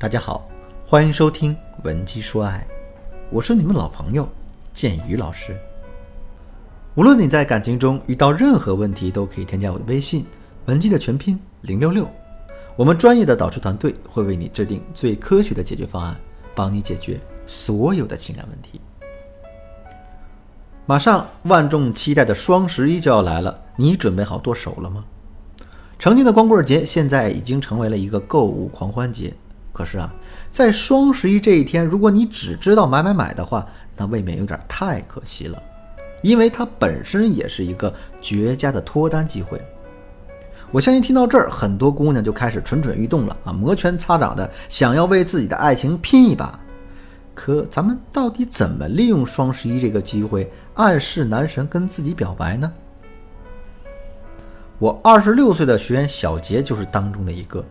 大家好，欢迎收听《文姬说爱》，我是你们老朋友建宇老师。无论你在感情中遇到任何问题，都可以添加我的微信“文姬”的全拼零六六，我们专业的导师团队会为你制定最科学的解决方案，帮你解决所有的情感问题。马上万众期待的双十一就要来了，你准备好剁手了吗？曾经的光棍节现在已经成为了一个购物狂欢节。可是啊，在双十一这一天，如果你只知道买买买的话，那未免有点太可惜了，因为它本身也是一个绝佳的脱单机会。我相信听到这儿，很多姑娘就开始蠢蠢欲动了啊，摩拳擦掌的想要为自己的爱情拼一把。可咱们到底怎么利用双十一这个机会暗示男神跟自己表白呢？我二十六岁的学员小杰就是当中的一个。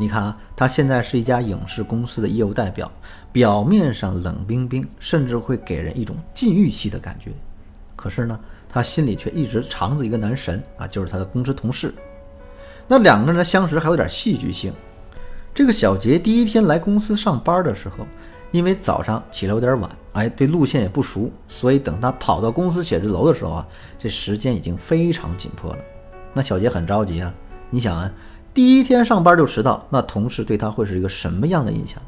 你看啊，他现在是一家影视公司的业务代表，表面上冷冰冰，甚至会给人一种禁欲系的感觉。可是呢，他心里却一直藏着一个男神啊，就是他的公司同事。那两个人的相识还有点戏剧性。这个小杰第一天来公司上班的时候，因为早上起来有点晚，哎，对路线也不熟，所以等他跑到公司写字楼的时候啊，这时间已经非常紧迫了。那小杰很着急啊，你想啊。第一天上班就迟到，那同事对他会是一个什么样的印象？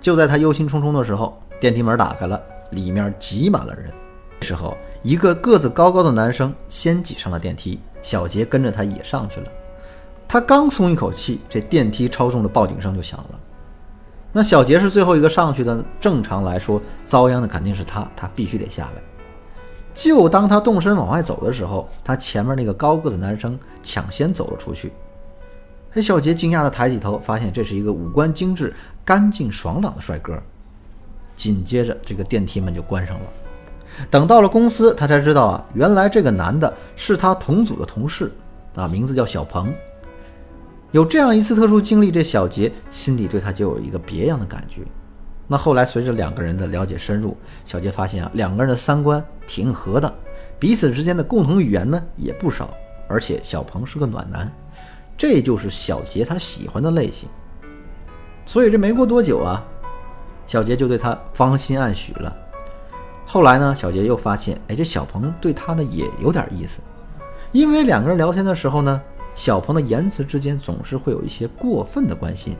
就在他忧心忡忡的时候，电梯门打开了，里面挤满了人。这时候，一个个子高高的男生先挤上了电梯，小杰跟着他也上去了。他刚松一口气，这电梯超重的报警声就响了。那小杰是最后一个上去的，正常来说，遭殃的肯定是他，他必须得下来。就当他动身往外走的时候，他前面那个高个子男生抢先走了出去。黑小杰惊讶地抬起头，发现这是一个五官精致、干净爽朗的帅哥。紧接着，这个电梯门就关上了。等到了公司，他才知道啊，原来这个男的是他同组的同事，啊，名字叫小鹏。有这样一次特殊经历，这小杰心里对他就有一个别样的感觉。那后来随着两个人的了解深入，小杰发现啊，两个人的三观挺合的，彼此之间的共同语言呢也不少，而且小鹏是个暖男。这就是小杰他喜欢的类型，所以这没过多久啊，小杰就对他芳心暗许了。后来呢，小杰又发现，哎，这小鹏对他呢也有点意思，因为两个人聊天的时候呢，小鹏的言辞之间总是会有一些过分的关心。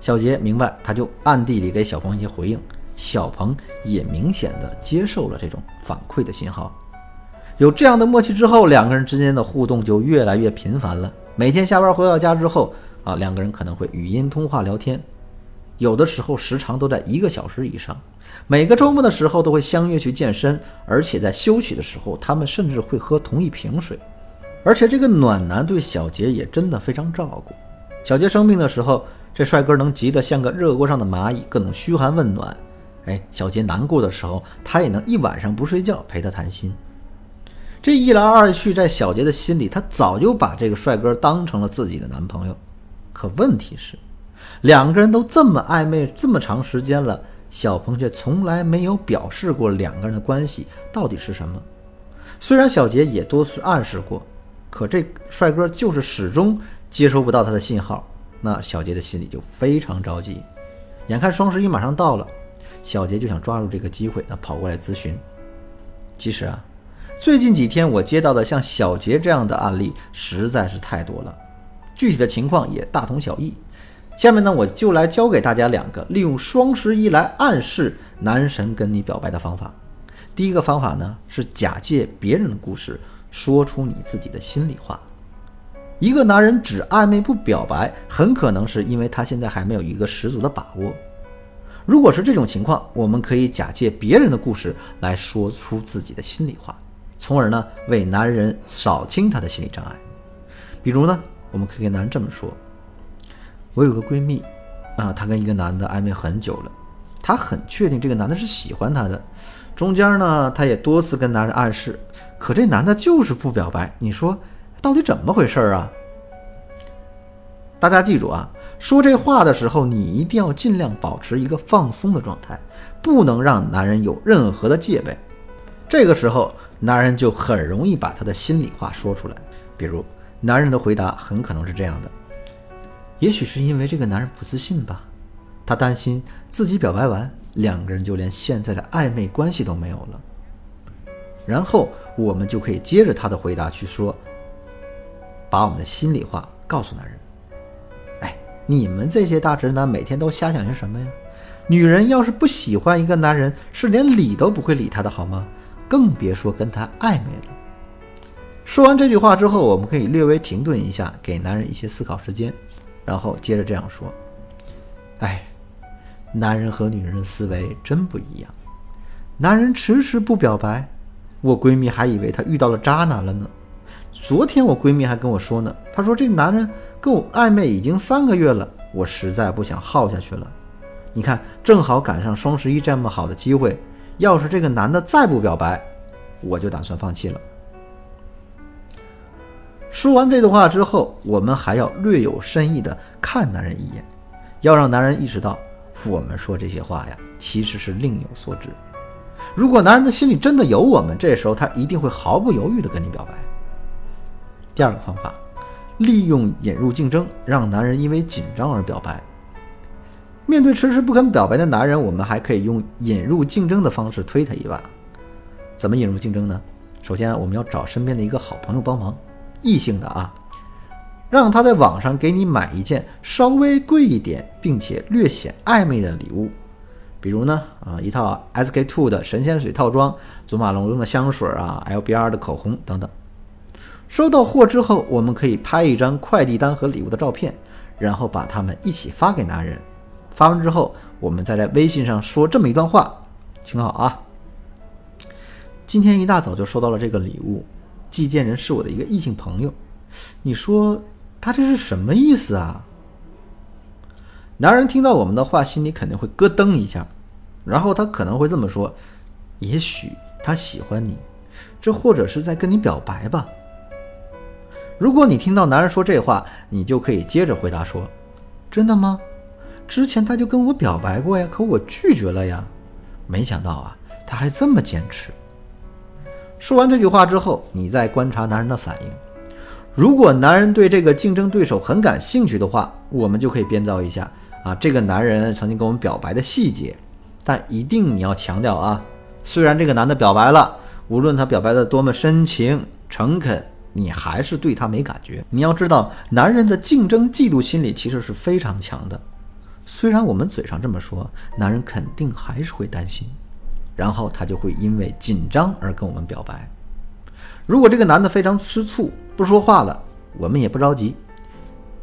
小杰明白，他就暗地里给小鹏一些回应，小鹏也明显的接受了这种反馈的信号。有这样的默契之后，两个人之间的互动就越来越频繁了。每天下班回到家之后，啊，两个人可能会语音通话聊天，有的时候时长都在一个小时以上。每个周末的时候都会相约去健身，而且在休息的时候，他们甚至会喝同一瓶水。而且这个暖男对小杰也真的非常照顾。小杰生病的时候，这帅哥能急得像个热锅上的蚂蚁，各种嘘寒问暖。哎，小杰难过的时候，他也能一晚上不睡觉陪他谈心。这一来二去，在小杰的心里，他早就把这个帅哥当成了自己的男朋友。可问题是，两个人都这么暧昧这么长时间了，小鹏却从来没有表示过两个人的关系到底是什么。虽然小杰也多次暗示过，可这帅哥就是始终接收不到他的信号。那小杰的心里就非常着急。眼看双十一马上到了，小杰就想抓住这个机会，那跑过来咨询。其实啊。最近几天，我接到的像小杰这样的案例实在是太多了，具体的情况也大同小异。下面呢，我就来教给大家两个利用双十一来暗示男神跟你表白的方法。第一个方法呢，是假借别人的故事说出你自己的心里话。一个男人只暧昧不表白，很可能是因为他现在还没有一个十足的把握。如果是这种情况，我们可以假借别人的故事来说出自己的心里话。从而呢，为男人扫清他的心理障碍。比如呢，我们可以跟男人这么说：“我有个闺蜜，啊，她跟一个男的暧昧很久了，她很确定这个男的是喜欢她的。中间呢，她也多次跟男人暗示，可这男的就是不表白。你说到底怎么回事啊？”大家记住啊，说这话的时候，你一定要尽量保持一个放松的状态，不能让男人有任何的戒备。这个时候。男人就很容易把他的心里话说出来，比如男人的回答很可能是这样的：“也许是因为这个男人不自信吧，他担心自己表白完，两个人就连现在的暧昧关系都没有了。然后我们就可以接着他的回答去说，把我们的心里话告诉男人。哎，你们这些大直男每天都瞎想些什么呀？女人要是不喜欢一个男人，是连理都不会理他的好吗？更别说跟他暧昧了。说完这句话之后，我们可以略微停顿一下，给男人一些思考时间。然后接着这样说：“哎，男人和女人思维真不一样。男人迟迟不表白，我闺蜜还以为他遇到了渣男了呢。昨天我闺蜜还跟我说呢，她说这男人跟我暧昧已经三个月了，我实在不想耗下去了。你看，正好赶上双十一这么好的机会，要是这个男的再不表白，我就打算放弃了。”说完这段话之后，我们还要略有深意的看男人一眼，要让男人意识到我们说这些话呀，其实是另有所指。如果男人的心里真的有我们，这时候他一定会毫不犹豫的跟你表白。第二个方法，利用引入竞争，让男人因为紧张而表白。面对迟迟不肯表白的男人，我们还可以用引入竞争的方式推他一把。怎么引入竞争呢？首先，我们要找身边的一个好朋友帮忙。异性的啊，让他在网上给你买一件稍微贵一点，并且略显暧昧的礼物，比如呢，啊，一套 SK two 的神仙水套装，祖马龙用的香水啊，LBR 的口红等等。收到货之后，我们可以拍一张快递单和礼物的照片，然后把它们一起发给男人。发完之后，我们再在微信上说这么一段话，请好啊。今天一大早就收到了这个礼物。寄件人是我的一个异性朋友，你说他这是什么意思啊？男人听到我们的话，心里肯定会咯噔一下，然后他可能会这么说：“也许他喜欢你，这或者是在跟你表白吧。”如果你听到男人说这话，你就可以接着回答说：“真的吗？之前他就跟我表白过呀，可我拒绝了呀。没想到啊，他还这么坚持。”说完这句话之后，你再观察男人的反应。如果男人对这个竞争对手很感兴趣的话，我们就可以编造一下啊，这个男人曾经跟我们表白的细节。但一定你要强调啊，虽然这个男的表白了，无论他表白的多么深情诚恳，你还是对他没感觉。你要知道，男人的竞争嫉妒心理其实是非常强的。虽然我们嘴上这么说，男人肯定还是会担心。然后他就会因为紧张而跟我们表白。如果这个男的非常吃醋不说话了，我们也不着急，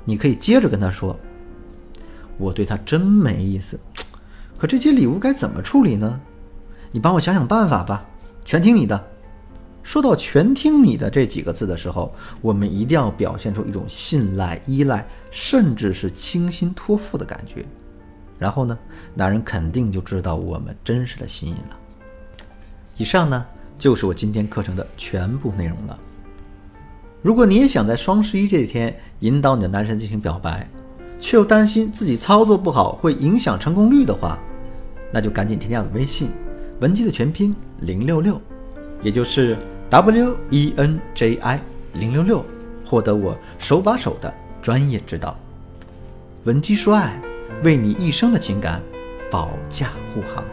你可以接着跟他说：“我对他真没意思，可这些礼物该怎么处理呢？你帮我想想办法吧，全听你的。”说到“全听你的”这几个字的时候，我们一定要表现出一种信赖、依赖，甚至是倾心托付的感觉。然后呢，男人肯定就知道我们真实的心意了。以上呢就是我今天课程的全部内容了。如果你也想在双十一这天引导你的男神进行表白，却又担心自己操作不好会影响成功率的话，那就赶紧添加我的微信文姬的全拼零六六，也就是 W E N J I 零六六，获得我手把手的专业指导。文姬说爱，为你一生的情感保驾护航。